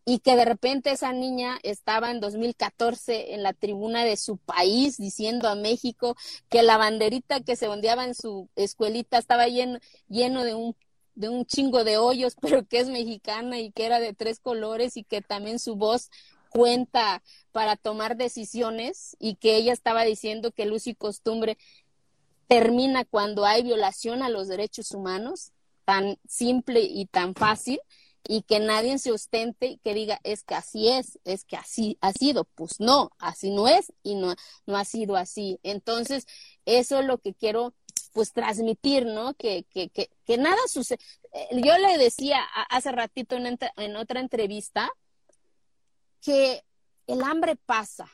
y que de repente esa niña estaba en 2014 en la tribuna de su país diciendo a México que la banderita que se ondeaba en su escuelita estaba lleno, lleno de un de un chingo de hoyos, pero que es mexicana y que era de tres colores y que también su voz cuenta para tomar decisiones y que ella estaba diciendo que luz y costumbre termina cuando hay violación a los derechos humanos, tan simple y tan fácil, y que nadie se ostente y que diga es que así es, es que así ha sido, pues no, así no es y no, no ha sido así. Entonces, eso es lo que quiero pues transmitir, ¿no? Que, que, que, que nada sucede. Eh, yo le decía hace ratito en, otra entrevista que el hambre pasa,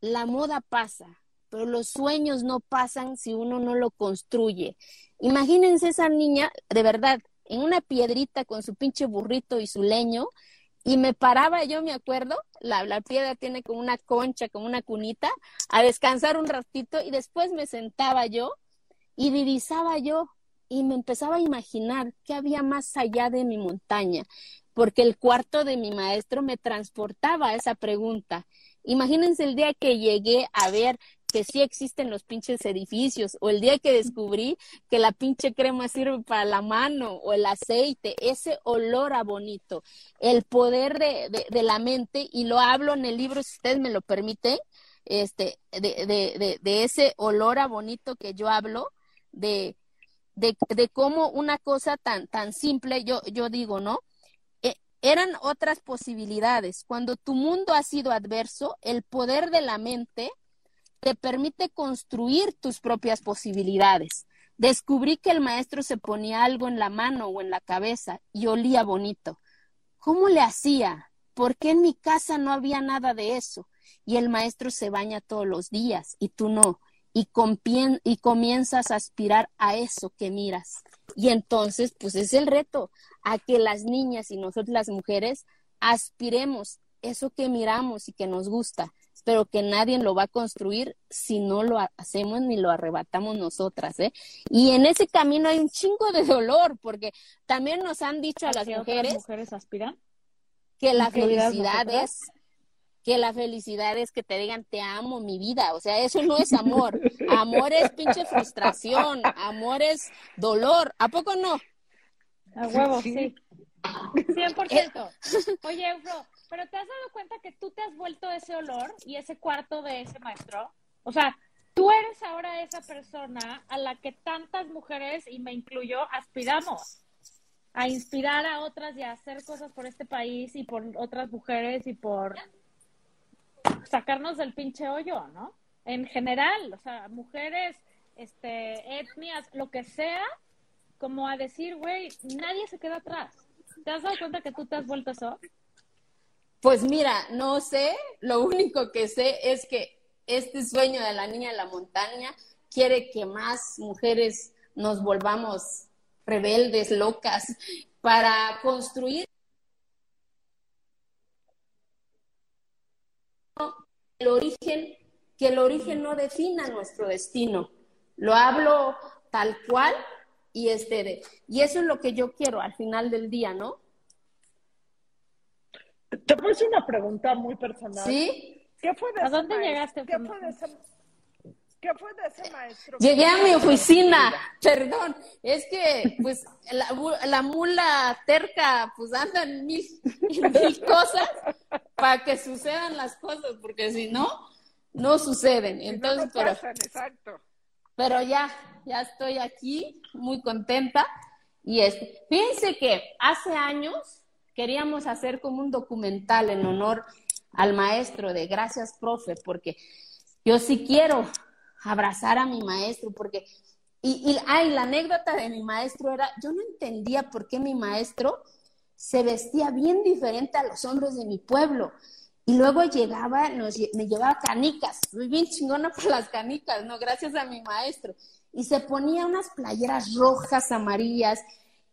la moda pasa, pero los sueños no pasan si uno no lo construye. Imagínense esa niña, de verdad, en una piedrita con su pinche burrito y su leño, y me paraba yo, me acuerdo, la, la, piedra tiene como una concha, como una cunita, a descansar un ratito y después me sentaba yo y divisaba yo y me empezaba a imaginar qué había más allá de mi montaña, porque el cuarto de mi maestro me transportaba a esa pregunta. Imagínense el día que llegué a ver que sí existen los pinches edificios, o el día que descubrí que la pinche crema sirve para la mano, o el aceite, ese olor a bonito, el poder de, de, la mente, y lo hablo en el libro, si ustedes me lo permiten, este, de, de, de ese olor a bonito que yo hablo, de, de, de cómo una cosa tan, tan simple, yo, yo digo, ¿no? E, eran otras posibilidades. Cuando tu mundo ha sido adverso, el poder de la mente te permite construir tus propias posibilidades. Descubrí que el maestro se ponía algo en la mano o en la cabeza y olía bonito. ¿Cómo le hacía? ¿Por qué en mi casa no había nada de eso? Y el maestro se baña todos los días y tú no y, y comienzas a aspirar a eso que miras. Y entonces, pues es el reto, a que las niñas y nosotros las mujeres aspiremos eso que miramos y que nos gusta, pero que nadie lo va a construir si no lo hacemos ni lo arrebatamos nosotras, ¿eh? Y en ese camino hay un chingo de dolor, porque también nos han dicho a las mujeres, mujeres aspiran? que la felicidad es que la felicidad es que te digan te amo mi vida, o sea, eso no es amor, amor es pinche frustración, amor es dolor, ¿a poco no? A huevo, sí. 100%. Oye, Eufro, pero ¿te has dado cuenta que tú te has vuelto ese olor y ese cuarto de ese maestro? O sea, tú eres ahora esa persona a la que tantas mujeres, y me incluyo, aspiramos a inspirar a otras y a hacer cosas por este país y por otras mujeres y por sacarnos del pinche hoyo, ¿no? En general, o sea, mujeres, este, etnias, lo que sea, como a decir, güey, nadie se queda atrás. ¿Te has dado cuenta que tú te has vuelto eso? Pues mira, no sé, lo único que sé es que este sueño de la niña de la montaña quiere que más mujeres nos volvamos rebeldes, locas, para construir el origen, que el origen no defina nuestro destino. Lo hablo tal cual y este y eso es lo que yo quiero al final del día, ¿no? Te puedo hacer una pregunta muy personal. ¿Sí? ¿Qué fue de ¿A ese dónde maestro? llegaste, ¿Qué fue de ese, qué fue de ese maestro? Llegué a mi oficina, perdón, es que pues la, la mula terca pues anda en mil, en mil cosas para que sucedan las cosas, porque si no, no suceden. Entonces, no pero, pasan, exacto. pero ya, ya estoy aquí, muy contenta. Y este, fíjense que hace años queríamos hacer como un documental en honor al maestro de Gracias, profe, porque yo sí quiero abrazar a mi maestro, porque, y, y ay, la anécdota de mi maestro era, yo no entendía por qué mi maestro se vestía bien diferente a los hombres de mi pueblo. Y luego llegaba, nos, me llevaba canicas, soy bien chingona por las canicas, ¿no? Gracias a mi maestro. Y se ponía unas playeras rojas, amarillas,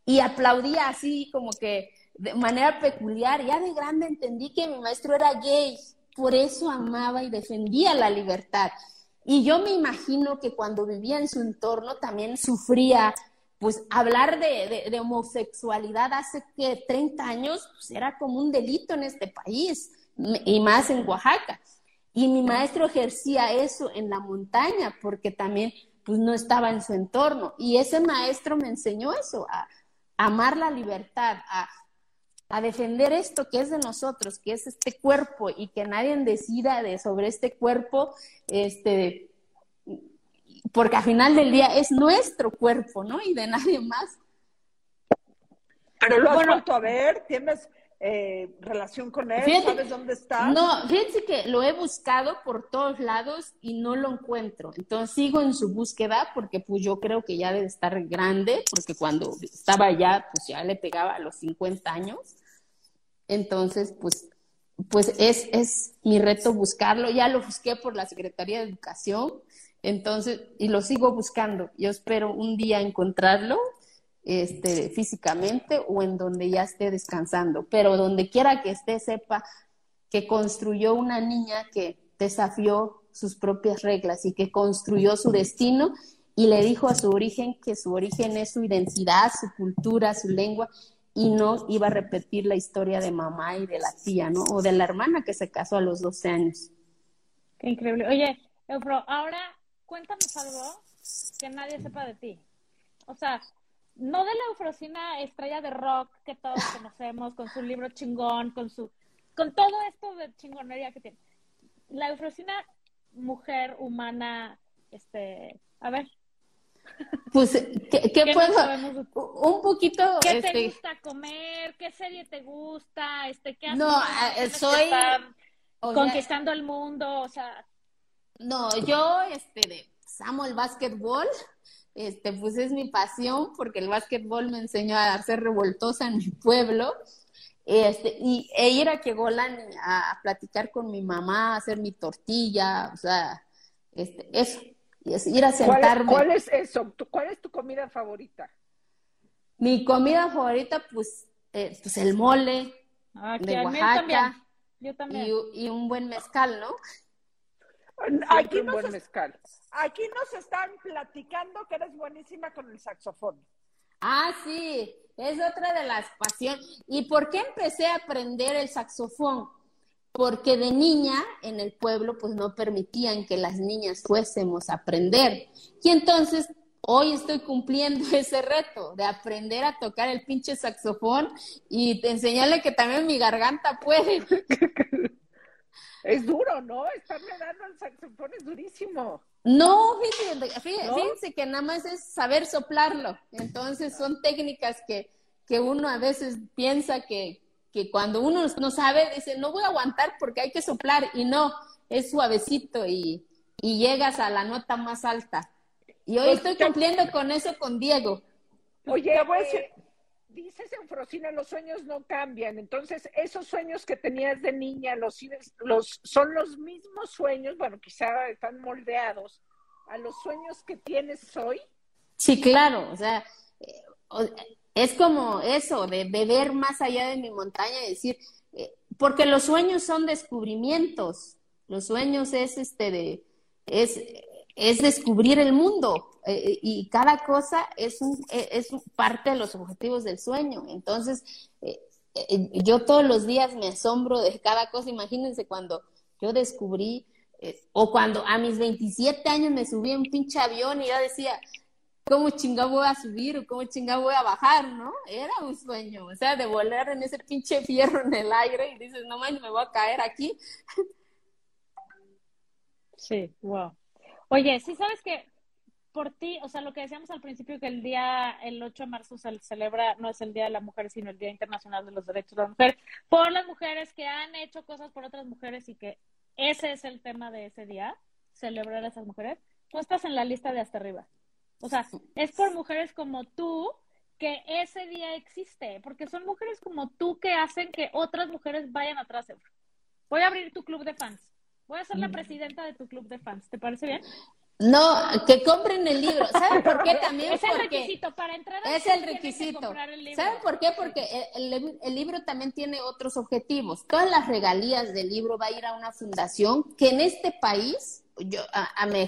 y aplaudía así como que de manera peculiar. Ya de grande entendí que mi maestro era gay, por eso amaba y defendía la libertad. Y yo me imagino que cuando vivía en su entorno también sufría, pues hablar de, de- homosexualidad hace que 30 años pues, era como un delito en este país y más en Oaxaca. Y mi maestro ejercía eso en la montaña porque también pues no estaba en su entorno. Y ese maestro me enseñó eso, a, a amar la libertad, a, a defender esto que es de nosotros, que es este cuerpo y que nadie decida de, sobre este cuerpo, este, porque al final del día es nuestro cuerpo, ¿no? Y de nadie más. Pero lo has Bueno. vuelto a ver, tienes eh, relación con él, Fíjate- ¿sabes dónde está? No, fíjense que lo he buscado por todos lados y no lo encuentro. Entonces sigo en su búsqueda porque pues yo creo que ya debe estar grande, porque cuando estaba allá pues ya le pegaba a los 50 años. Entonces pues, pues es, es mi reto buscarlo. Ya lo busqué por la Secretaría de Educación, entonces, y lo sigo buscando. Yo espero un día encontrarlo este, físicamente o en donde ya esté descansando, pero donde quiera que esté, sepa que construyó una niña que desafió sus propias reglas y que construyó su destino y le dijo a su origen que su origen es su identidad, su cultura, su lengua y no iba a repetir la historia de mamá y de la tía, ¿no? O de la hermana que se casó a los 12 años. Qué increíble. Oye, Eufro, ahora cuéntanos algo que nadie sepa de ti. O sea, no de la Eufrosina estrella de rock que todos conocemos, con su libro chingón, con su, con todo esto de chingonería que tiene. La Eufrosina, mujer humana, este, a ver, Pues, ¿qué, qué ¿qué no puedo? Un poquito, ¿Qué te este, gusta comer? ¿Qué serie te gusta? Este, ¿qué haces No, que soy- conquistando el mundo? O sea, No, yo este de, pues, amo el básquetbol, este pues es mi pasión porque el básquetbol me enseñó a ser revoltosa en mi pueblo. Este, y e ir a Kegolan a, a platicar con mi mamá, a hacer mi tortilla, o sea, este, eso, y es ir a ¿Cuál, sentarme. cuál es eso? ¿Tu- ¿Cuál es tu comida favorita? Mi comida favorita, pues, eh, pues el mole aquí de Oaxaca también. Yo también. y, y un buen mezcal, ¿no? Aquí nos, buen es- mezcal. aquí nos están platicando que eres buenísima con el saxofón. Ah, sí, es otra de las pasiones. ¿Y por qué empecé a aprender el saxofón? Porque de niña en el pueblo pues no permitían que las niñas fuésemos a aprender. Y entonces hoy estoy cumpliendo ese reto de aprender a tocar el pinche saxofón y enseñarle que también mi garganta puede. Es duro, ¿no? Estarle dando al saxofón es durísimo. No, fíjense, fíjense, ¿No? fíjense que nada más es saber soplarlo. Entonces son técnicas que, que uno a veces piensa que, que cuando uno no sabe, dice, no voy a aguantar porque hay que soplar. Y no, es suavecito y, y llegas a la nota más alta. Y hoy estoy cumpliendo con eso con Diego. Oye, voy a decir- dices Eufrosina, los sueños no cambian. Entonces, esos sueños que tenías de niña, los, los son los mismos sueños, bueno, quizá están moldeados a los sueños que tienes hoy. Sí, claro, o sea, eh, es como eso, de, de ver más allá de mi montaña y decir, eh, porque los sueños son descubrimientos, los sueños es este de, es, es descubrir el mundo eh, y cada cosa es un, eh, es parte de los objetivos del sueño. Entonces, eh, yo todos los días me asombro de cada cosa. Imagínense cuando yo descubrí, o cuando a mis 27 años me subí en un pinche avión y ya decía, ¿cómo chingado voy a subir o cómo chingado voy a bajar, no? Era un sueño, o sea, de volar en ese pinche fierro en el aire y dices, no manches, me voy a caer aquí. Sí, wow. Oye, sí sabes que por ti, o sea, lo que decíamos al principio que el día, el 8 de marzo se celebra, no es el Día de la Mujer, sino el Día Internacional de los Derechos de la Mujer, por las mujeres que han hecho cosas por otras mujeres y que ese es el tema de ese día, celebrar a esas mujeres, tú estás en la lista de hasta arriba. O sea, es por mujeres como tú que ese día existe, porque son mujeres como tú que hacen que otras mujeres vayan atrás. Voy a abrir tu club de fans. Voy a ser la mm. presidenta de tu club de fans. ¿Te parece bien? No, que compren el libro. ¿Saben por qué también? Es el requisito para entrar. Es el requisito. ¿Saben por qué? Porque el, libro también tiene otros objetivos. Todas las regalías del libro va a ir a una fundación que en este país, yo,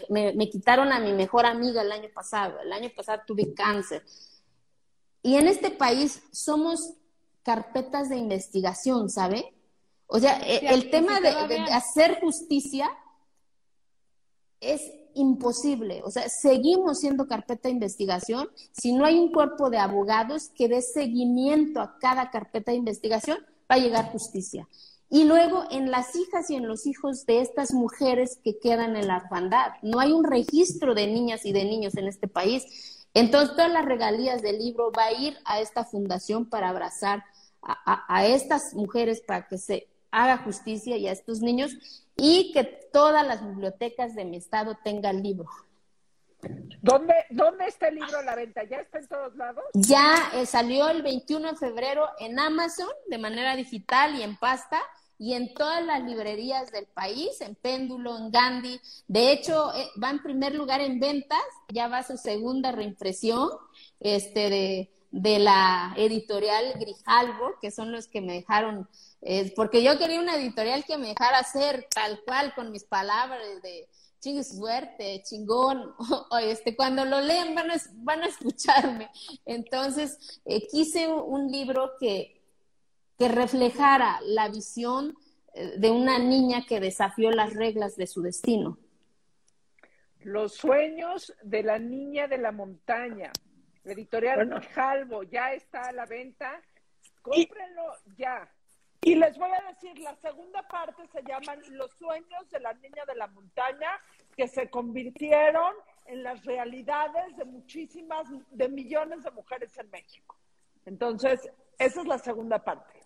me, me quitaron a mi mejor amiga el año pasado. El año pasado tuve cáncer. Y en este país somos carpetas de investigación, ¿sabe? O sea, e, el, tema de, hacer justicia es imposible. O sea, seguimos siendo carpeta de investigación si no hay un cuerpo de abogados que dé seguimiento a cada carpeta de investigación, va a llegar justicia. Y luego en las hijas y en los hijos de estas mujeres que quedan en la orfandad. No hay un registro de niñas y de niños en este país. Entonces, todas las regalías del libro va a ir a esta fundación para abrazar a estas mujeres para que se haga justicia y a estos niños y que todas las bibliotecas de mi estado tengan libro. ¿Dónde, ¿Dónde está el libro a la venta? ¿Ya está en todos lados? Ya eh, salió el 21 de febrero en Amazon de manera digital y en pasta y en todas las librerías del país, en Péndulo, en Gandhi. De hecho, eh, va en primer lugar en ventas, ya va su segunda reimpresión este, de, de la editorial Grijalvo, que son los que me dejaron porque yo quería una editorial que me dejara hacer tal cual con mis palabras de chingue suerte, chingón, o, este, cuando lo lean van a, van a escucharme. Entonces, eh, quise un libro que, que reflejara la visión eh, de una niña que desafió las reglas de su destino. Los sueños de la niña de la montaña. editorial bueno. ya está a la venta. Cómprenlo ya. Y les voy a decir, la segunda parte se llaman Los sueños de la niña de la montaña, que se convirtieron en las realidades de muchísimas, de millones de mujeres en México. Entonces, esa es la segunda parte.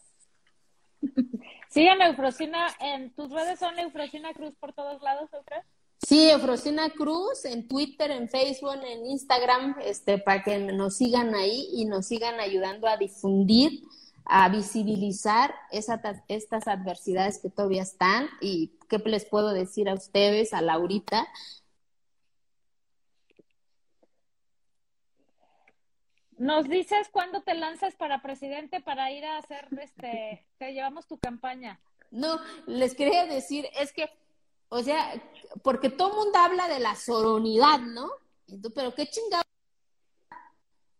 Sigan Eufrosina, en tus redes son Eufrosina Cruz por todos lados, Eufra. Sí, Eufrosina Cruz, en Twitter, en Facebook, en Instagram, este, para que nos sigan ahí y nos sigan ayudando a difundir a visibilizar estas adversidades que todavía están y qué les puedo decir a ustedes, a Laurita. Nos dices cuándo te lanzas para presidente para ir a hacer, este, te llevamos tu campaña. No, les quería decir, es que, o sea, porque todo el mundo habla de la sonoridad, ¿no? Pero qué chingado.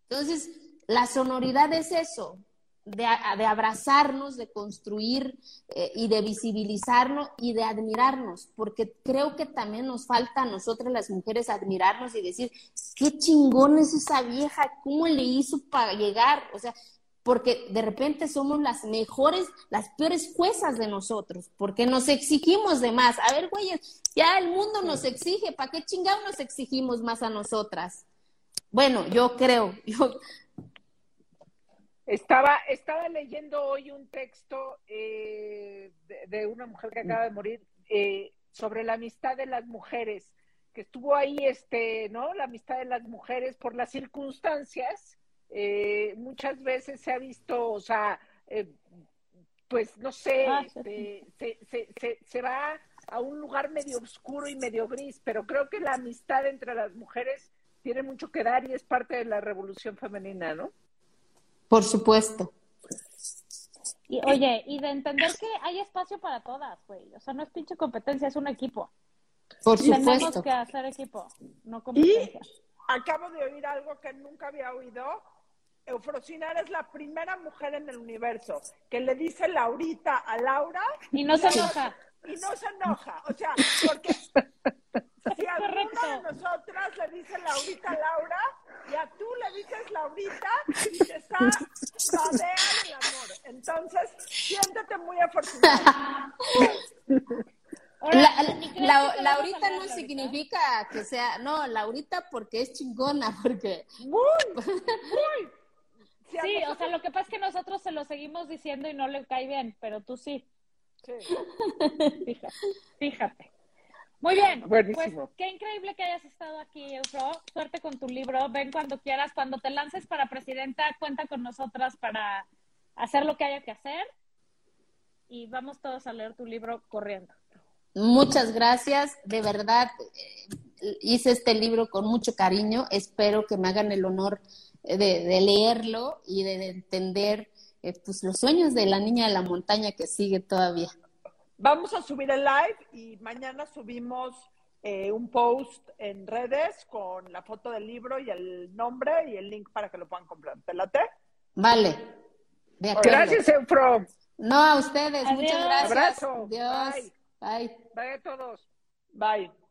Entonces, la sonoridad es eso, de, abrazarnos, de construir eh, y de visibilizarnos y de admirarnos, porque creo que también nos falta a nosotras las mujeres admirarnos y decir, qué chingón es esa vieja, cómo le hizo para llegar, o sea, porque de repente somos las mejores, las peores juezas de nosotros, porque nos exigimos de más. A ver, güeyes, ya el mundo nos exige, ¿para qué chingados nos exigimos más a nosotras? Bueno, yo creo, yo, estaba, estaba leyendo hoy un texto eh, de, una mujer que acaba de morir eh, sobre la amistad de las mujeres, que estuvo ahí, este, ¿no? La amistad de las mujeres por las circunstancias. Eh, muchas veces se ha visto, o sea, pues no sé, ah, este, se, se, se, se va a un lugar medio oscuro y medio gris, pero creo que la amistad entre las mujeres tiene mucho que dar y es parte de la revolución femenina, ¿no? Por supuesto. Y, oye, y de entender que hay espacio para todas, güey. O sea, no es pinche competencia, es un equipo. Por supuesto. Tenemos que hacer equipo, no competencia. Y acabo de oír algo que nunca había oído. Eufrosina, eres la primera mujer en el universo que le dice Laurita a Laura. Y no se enoja. Y no se enoja. O sea, porque si alguna de nosotras le dice Laurita a Laura, y a tú le dices Laurita, y te está rodeando el amor. Entonces, siéntete muy afortunada. La, la, Laurita no significa que sea, no, Laurita porque es chingona, porque... Muy, muy. Sí, o sea, lo que pasa es que nosotros se lo seguimos diciendo y no le cae bien, pero tú sí. Sí. Fíjate, fíjate. Muy bien, Buenísimo. pues qué increíble que hayas estado aquí, Eufro. Suerte con tu libro. Ven cuando quieras. Cuando te lances para presidenta, cuenta con nosotras para hacer lo que haya que hacer. Y vamos todos a leer tu libro corriendo. Muchas gracias. De verdad, eh, hice este libro con mucho cariño. Espero que me hagan el honor de, de leerlo y de entender eh, pues, los sueños de la niña de la montaña que sigue todavía. Vamos a subir el live y mañana subimos eh, un post en redes con la foto del libro y el nombre y el link para que lo puedan comprar. ¿Te late? Vale. De. Gracias, Eufro. No, a ustedes. Adiós. Muchas gracias. Abrazo. Adiós. Bye. Bye. Bye a todos. Bye.